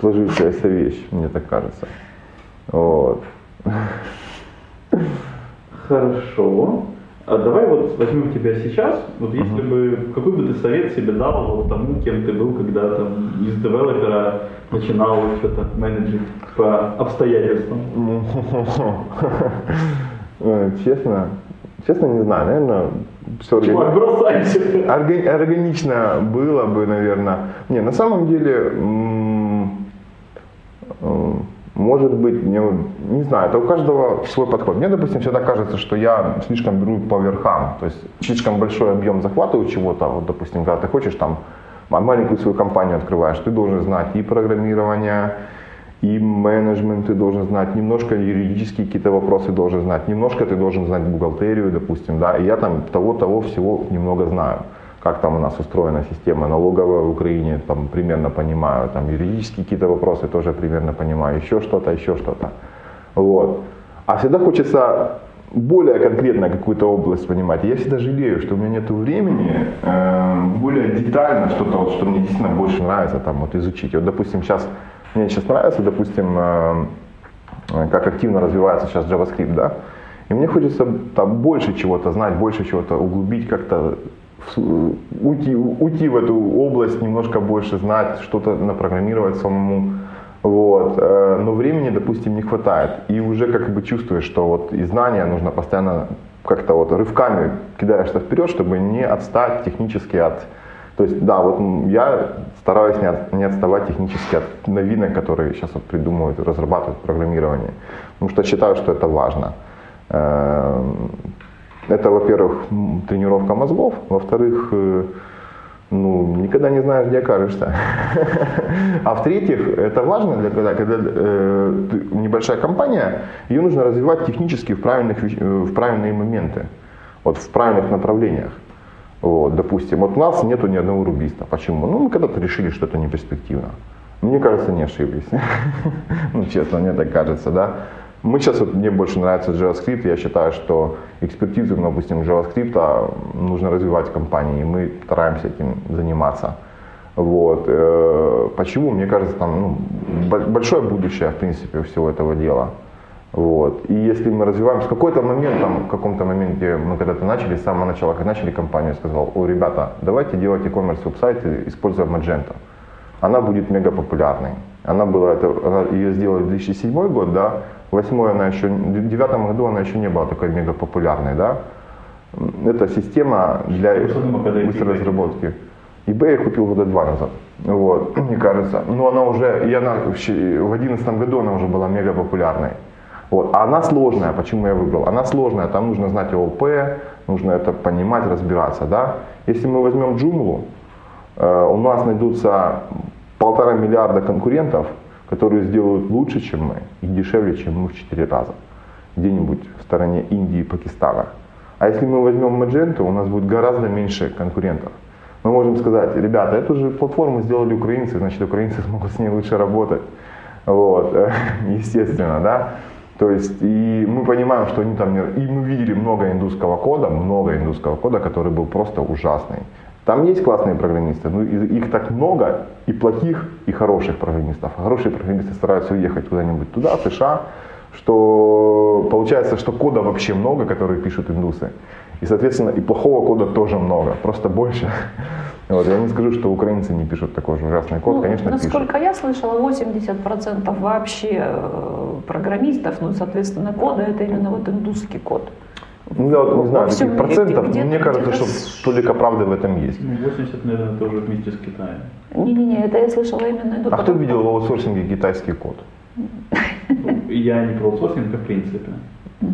сложившаяся вещь, мне так кажется. Вот. Хорошо. А давай вот возьмем тебя сейчас. Вот если бы, какой бы ты совет себе дал вот тому, кем ты был, когда там из девелопера начинал что-то менеджить по обстоятельствам? (laughs) Э, Честно, честно не знаю, наверное, все Чувак, бросайся. органично было бы, наверное. Не, на самом деле, м, э, может быть, вот- не знаю, это у каждого свой подход. Мне, допустим, всегда кажется, что я слишком беру по верхам, то есть слишком большой объем захватываю чего-то, вот, допустим, когда ты хочешь там ма- маленькую свою компанию открываешь, ты должен знать и программирование, и менеджмент ты должен знать, немножко юридические какие-то вопросы должен знать, немножко ты должен знать бухгалтерию, допустим, да, и я там того-того всего немного знаю как там у нас устроена система налоговая в Украине, там примерно понимаю, там юридические какие-то вопросы тоже примерно понимаю, еще что-то, еще что-то. Вот. А всегда хочется более конкретно какую-то область понимать. Я всегда жалею, что у меня нет времени э, более детально что-то, вот, что мне действительно больше нравится там вот изучить. Вот, допустим, сейчас мне сейчас нравится, допустим, э, э, как активно развивается сейчас JavaScript, да, и мне хочется там больше чего-то знать, больше чего-то углубить, как-то уйти, уйти в эту область, немножко больше знать, что-то напрограммировать самому. Вот. э, Но времени, допустим, не хватает. И уже как бы чувствуешь, что вот и знания нужно постоянно как-то вот рывками кидаешься вперед, чтобы не отстать технически от... То есть, да, вот я стараюсь не, от- не отставать технически от новинок, которые сейчас вот придумывают, разрабатывают программирование. Потому что считаю, что это важно. Это, во-первых, тренировка мозгов, во-вторых, э, ну, никогда не знаешь, где окажешься. (laughs) А в-третьих, это важно, для, когда, когда э, небольшая компания, ее нужно развивать технически в, правильных, э, в правильные моменты, вот в правильных направлениях. Вот, допустим, вот у нас нету ни одного рубиста. Почему? Ну, мы когда-то решили, что это не перспективно. Мне кажется, не ошиблись. (laughs) Ну, честно, мне так кажется, да. Мы сейчас, вот, мне больше нравится JavaScript, я считаю, что экспертизу, допустим, JavaScript нужно развивать в компании, и мы стараемся этим заниматься. Вот. э, Почему? Мне кажется, там ну, бо- большое будущее, в принципе, всего этого дела. Вот. И если мы развиваем с какой-то момент, там, в каком-то моменте мы когда-то начали, с самого начала, как начали компанию, я сказал, о, ребята, давайте делать e-commerce веб-сайты, используя Magento. Она будет мега популярной. Она была, это, она, ее сделали в 2007 год, да, в 8 она еще, в 9 году она еще не была такой мега популярной, да. Это система для быстрой разработки. eBay я купил года два назад, вот, (clears throat) мне кажется. Но она уже, и она в 2011 году она уже была мега популярной. Вот. А она сложная, почему я выбрал? Она сложная, там нужно знать ООП, нужно это понимать, разбираться. Да? Если мы возьмем джумлу, э, у нас найдутся полтора миллиарда конкурентов, которые сделают лучше, чем мы, и дешевле, чем мы в четыре раза. Где-нибудь в стороне Индии и Пакистана. А если мы возьмем Magento, у нас будет гораздо меньше конкурентов. Мы можем сказать, ребята, эту же платформу сделали украинцы, значит, украинцы (laughs) смогут с ней лучше работать. Вот, (laughs) естественно, да. То есть, и мы понимаем, что они там. И мы видели много индусского кода, много индусского кода, который был просто ужасный. Там есть классные программисты, но их так много, и плохих, и хороших программистов. А хорошие программисты стараются уехать куда-нибудь туда, в США, что получается, что кода вообще много, который пишут индусы. И, соответственно, и плохого кода тоже много, просто больше. (laughs) Вот, я не скажу, что украинцы не пишут такой же ужасный код, ну, конечно, насколько пишут. я слышала, 80% вообще э, программистов, ну, соответственно, кода это именно вот индусский код. Ну, я вот не знаю, таких процентов, где мне кажется, что толика правды в этом есть. Ну, 80, наверное, тоже вместе с Китаем. Не-не-не, это я слышала именно иду. А кто видел в аутсорсинге китайский код? Я не про аутсорсинг, а в принципе.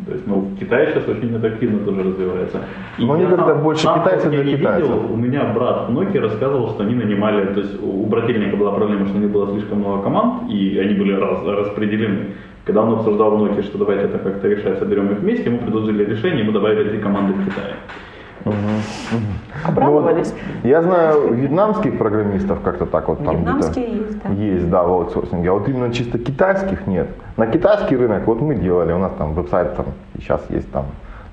То есть, ну, в Китае сейчас очень это активно тоже развивается. И Но они как-то больше сам, китайцев для китайцев. Видел, у меня брат в Nokia рассказывал, что они нанимали, то есть у брательника была проблема, что у них было слишком много команд, и они были раз, распределены. Когда он обсуждал в Nokia, что давайте это как-то решать, соберем их вместе, ему предложили решение, ему добавили три команды в Китае. Угу. Обрадовались? Ну, я знаю вьетнамских программистов как-то так вот там Вьетнамские есть, да? Есть, да, в аутсорсинге. А вот именно чисто китайских нет. На китайский рынок вот мы делали, у нас там веб-сайт там сейчас есть там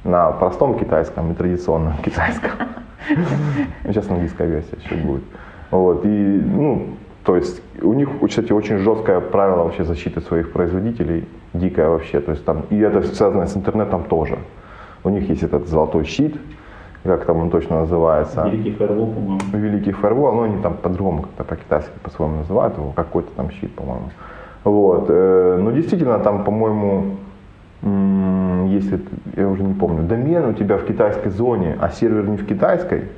на простом китайском и традиционном (laughs) китайском. (laughs) Сейчас английская версия еще будет. Вот, и, ну, то есть у них, кстати, очень жесткое правило вообще защиты своих производителей, дикое вообще. То есть там, и это связано с интернетом тоже. У них есть этот золотой щит, как там он точно называется. Великий фаервол, по-моему. Великий фаервол, но они там по-другому, как-то по-китайски по-своему называют его, какой-то там щит, по-моему. Вот. Э, но действительно там, по-моему, если, я уже не помню, домен у тебя в китайской зоне, а сервер не в китайской,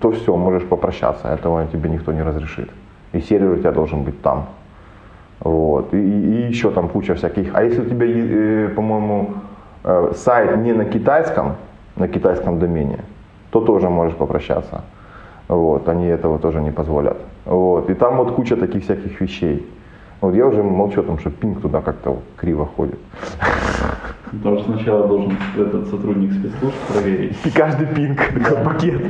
то все, можешь попрощаться, этого тебе никто не разрешит. И сервер у тебя должен быть там. Вот. И, и еще там куча всяких. А если у тебя, э, по-моему, э, сайт не на китайском, на китайском домене, то тоже можешь попрощаться. Вот, они этого тоже не позволят. Вот, и там вот куча таких всяких вещей. Вот я уже молчу о том, что пинг туда как-то криво ходит. Потому что сначала должен этот сотрудник спецслужб проверить. И каждый пинг, такой пакет.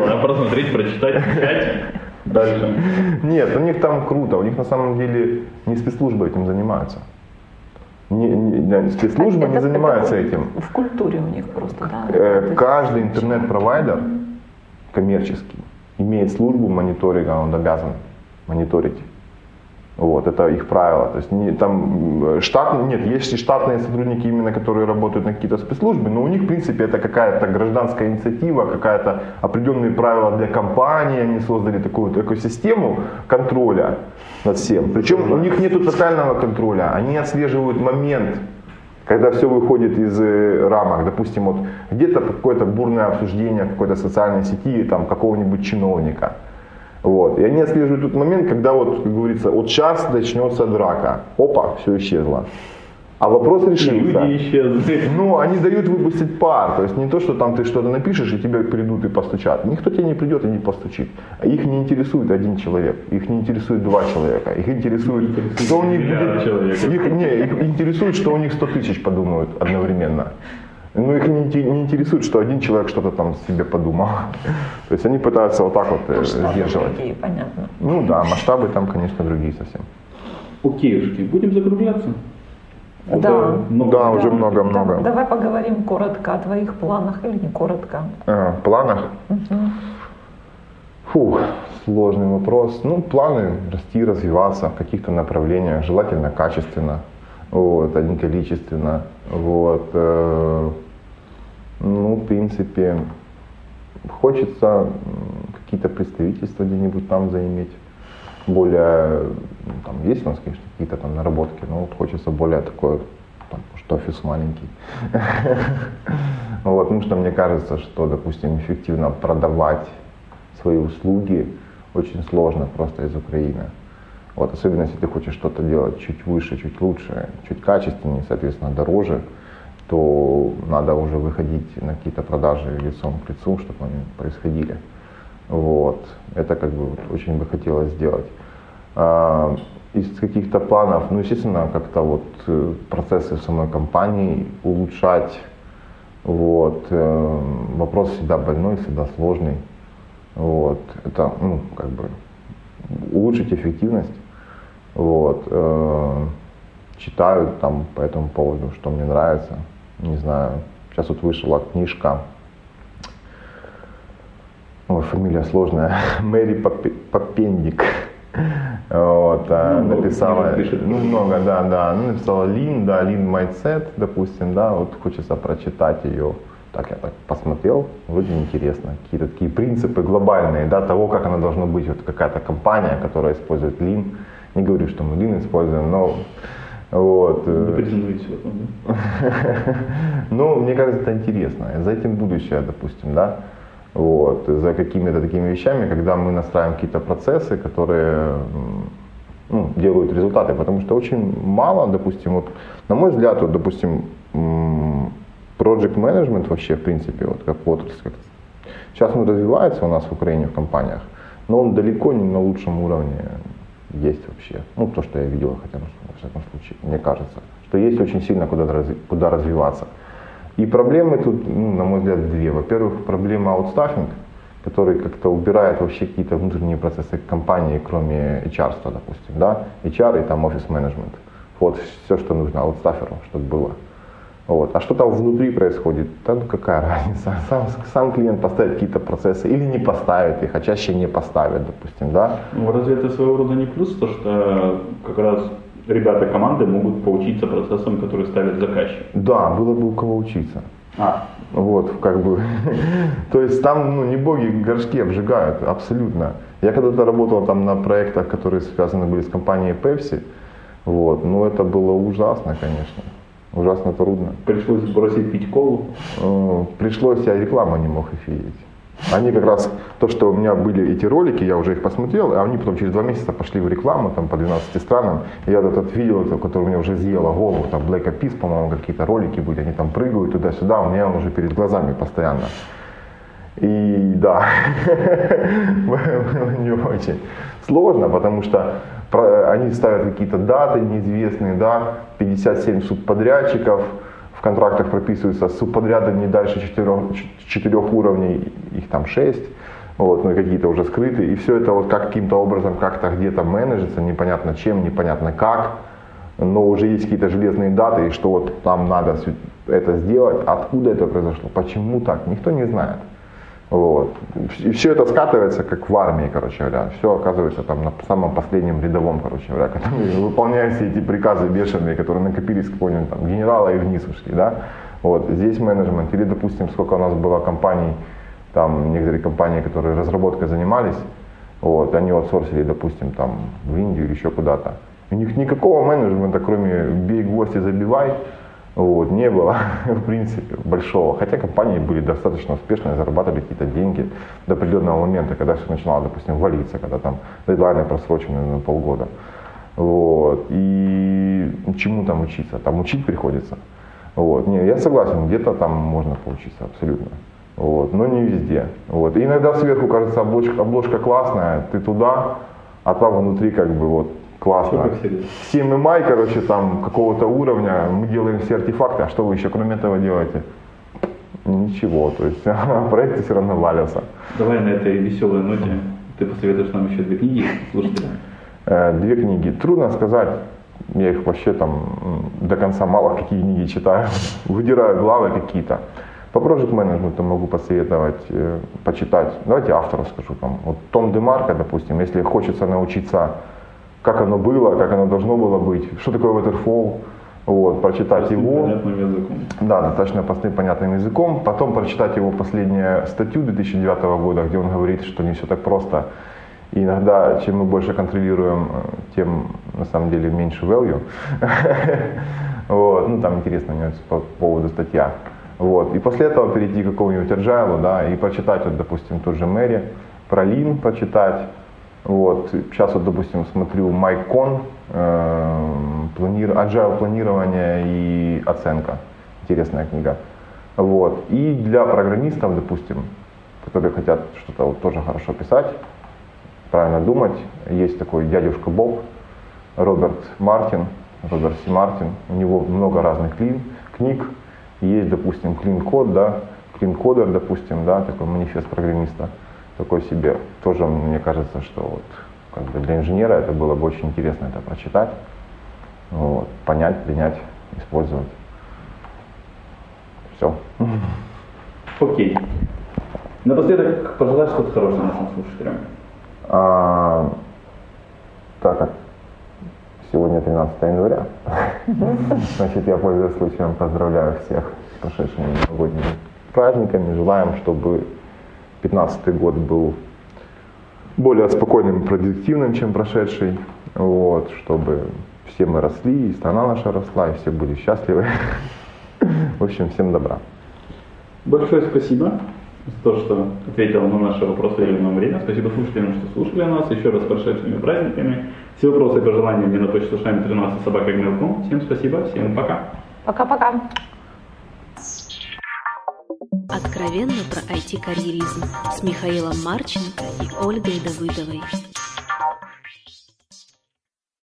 Ладно, просмотреть, прочитать, начать. Дальше. Нет, у них там круто. У них на самом деле не спецслужбы этим занимаются не, не, спецслужба это, не занимается это этим. В культуре у них просто, да? Э, каждый интернет-провайдер коммерческий имеет службу мониторинга, он обязан мониторить. Вот, это их правило. То есть не, там штат, нет, есть и штатные сотрудники именно, которые работают на какие-то спецслужбы, но у них, в принципе, это какая-то гражданская инициатива, какая-то определенные правила для компании, они создали такую вот экосистему контроля над всем. Причем у них нет тотального контроля, они отслеживают момент, когда все выходит из э, рамок, допустим, вот где-то какое-то бурное обсуждение в какой-то социальной сети там какого-нибудь чиновника. Вот. И они отслеживают тот момент, когда вот, как говорится, вот сейчас начнется драка. Опа, все исчезло. А вопрос решился. Люди исчезли. Ну, они дают выпустить пар. То есть не то, что там ты что-то напишешь, и тебе придут и постучат. Никто тебе не придет и не постучит. А их не интересует один человек. Их не интересует два человека. Их интересует, что у них будет... Их, не, их интересует, что у них 100 тысяч подумают одновременно. Ну, их не, не интересует, что один человек что-то там себе подумал. (laughs) То есть они пытаются вот так вот э, масштабы сдерживать. Другие, понятно. Ну да, масштабы там, конечно, другие совсем. Окейушки, будем закругляться? Да, много, да, уже много-много. Да, давай поговорим коротко о твоих планах или не коротко. А, планах? Угу. Фух, сложный вопрос. Ну, планы расти, развиваться в каких-то направлениях, желательно качественно. Вот, а не количественно. Вот. Э, ну, в принципе, хочется какие-то представительства где-нибудь там заиметь. Более, ну, там есть у нас, конечно, какие-то там наработки, но вот хочется более такое, там, что офис маленький. Вот, потому что мне кажется, что, допустим, эффективно продавать свои услуги очень сложно просто из Украины. Вот, особенно если ты хочешь что-то делать чуть выше, чуть лучше, чуть качественнее, соответственно, дороже, то надо уже выходить на какие-то продажи лицом к лицу, чтобы они происходили. Вот. Это как бы вот очень бы хотелось сделать. А, из каких-то планов, ну, естественно, как-то вот э, процессы в самой компании улучшать. Вот. Э, вопрос всегда больной, всегда сложный. Вот. Это, ну, как бы улучшить эффективность. Вот. Э, читаю там по этому поводу, что мне нравится. Не знаю. Сейчас вот вышла книжка. Ой, фамилия сложная. (laughs) Мэри Попендик. Вот, а, ну, написала, ну, много, да, да, ну, написала Лин, да, Лин Майцет, допустим, да, вот хочется прочитать ее. Так, я так посмотрел, вроде интересно. Какие-то такие принципы глобальные, да, того, как она должна быть. Вот какая-то компания, которая использует Lean. Не говорю, что мы Lean используем, но вот. Вы да? (laughs) Ну, мне кажется, это интересно. За этим будущее, допустим, да. Вот. За какими-то такими вещами, когда мы настраиваем какие-то процессы, которые ну, делают результаты. Потому что очень мало, допустим, вот, на мой взгляд, вот, допустим, project management вообще, в принципе, вот как отрасль, как сейчас он развивается у нас в Украине в компаниях, но он далеко не на лучшем уровне есть вообще. Ну, то, что я видел, хотя бы, во всяком случае, мне кажется, что есть очень сильно куда, куда развиваться. И проблемы тут, ну, на мой взгляд, две. Во-первых, проблема аутстаффинг, который как-то убирает вообще какие-то внутренние процессы компании, кроме HR, допустим, да, HR и там офис менеджмент. Вот все, что нужно аутстаферу, чтобы было. Вот. А что там внутри происходит, да ну какая разница. (laughs) Сам, сам клиент поставит какие-то процессы или не поставит их, а чаще не поставит, допустим, да. Ну, разве это своего рода не плюс, то что как раз ребята команды могут поучиться процессам, которые ставит заказчик? Да, было бы у кого учиться. А. Вот, как бы. (laughs) То есть там ну, не боги горшки обжигают, абсолютно. Я когда-то работал там на проектах, которые связаны были с компанией Pepsi. Вот, но это было ужасно, конечно. Ужасно трудно. Пришлось бросить пить колу? Э, пришлось, я рекламу не мог их видеть. Они как раз, то, что у меня были эти ролики, я уже их посмотрел, а они потом через два месяца пошли в рекламу там по 12 странам. И я этот видел, который у меня уже съела голову, там Black Peas, по-моему, какие-то ролики были, они там прыгают туда-сюда, у меня он уже перед глазами постоянно. И да, (laughs) не очень сложно, потому что они ставят какие-то даты неизвестные, да, 57 субподрядчиков, в контрактах прописываются субподряды не дальше 4, 4 уровней, их там 6, вот, ну и какие-то уже скрытые, и все это вот как каким-то образом как-то где-то менеджится, непонятно чем, непонятно как, но уже есть какие-то железные даты, и что вот там надо это сделать, откуда это произошло, почему так, никто не знает. Вот. И все это скатывается, как в армии, короче говоря. Все оказывается там на самом последнем рядовом, короче говоря, который выполняет все эти приказы бешеные, которые накопились какого-нибудь там генерала и вниз ушли, да. Вот. Здесь менеджмент. Или, допустим, сколько у нас было компаний, там некоторые компании, которые разработкой занимались, вот, они аутсорсили, допустим, там в Индию или еще куда-то. У них никакого менеджмента, кроме бей гвозди, забивай, вот, не было, (laughs) в принципе, большого. Хотя компании были достаточно успешные, зарабатывали какие-то деньги до определенного момента, когда все начинало, допустим, валиться, когда там дедлайны просрочены на полгода. Вот. И чему там учиться? Там учить приходится. Вот. Не, я согласен, где-то там можно поучиться абсолютно. Вот. Но не везде. Вот. И иногда сверху кажется обложка, обложка классная, ты туда, а там внутри как бы вот Классно. 7 май, короче, там какого-то уровня, мы делаем все артефакты, а что вы еще кроме этого делаете? Ничего, то есть (laughs) проекты все равно валятся. Давай на этой веселой ноте ты посоветуешь нам еще две книги слушателям. Э, две книги. Трудно сказать, я их вообще там до конца мало какие книги читаю, (laughs) выдираю главы какие-то. По Project Management могу посоветовать э, почитать. Давайте автору скажу. Там, вот Том Демарко, допустим, если хочется научиться как оно было, как оно должно было быть, что такое waterfall, вот, прочитать простым, его. понятным языком. Да, достаточно простым, понятным языком. Потом прочитать его последнюю статью 2009 года, где он говорит, что не все так просто. И иногда, чем мы больше контролируем, э, тем на самом деле меньше value. (laughs) вот. Ну, там интересно у него по поводу статья. Вот. И после этого перейти к какому-нибудь agile, да, и прочитать, вот, допустим, тот же Мэри, про Lean прочитать. Вот. Сейчас вот, допустим, смотрю MyCon, э, планир... agile планирование и оценка. Интересная книга. Вот. И для программистов, допустим, которые хотят что-то вот тоже хорошо писать, правильно думать, есть такой дядюшка Боб, Роберт Мартин, Роберт Си Мартин. У него много разных клин, книг. Есть, допустим, Code, да, Coder, допустим, да, такой манифест программиста такой себе. Тоже мне кажется, что вот как бы для инженера это было бы очень интересно это прочитать, вот, понять, принять, использовать. Все. (laughs) Окей. Напоследок пожелать что-то хорошее нашим слушателям. А, так как сегодня 13 января, (laughs) значит, я пользуясь случаем поздравляю всех с прошедшими новогодними праздниками. Желаем, чтобы 2015 год был более спокойным и продуктивным, чем прошедший. Вот, чтобы все мы росли, и страна наша росла, и все были счастливы. (laughs) В общем, всем добра. Большое спасибо за то, что ответил на наши вопросы в нам время. Спасибо слушателям, что слушали нас. Еще раз с прошедшими праздниками. Все вопросы и пожелания мне на почту шами 13 собака Всем спасибо, всем пока. Пока-пока. Откровенно про IT-карьеризм с Михаилом Марченко и Ольгой Давыдовой.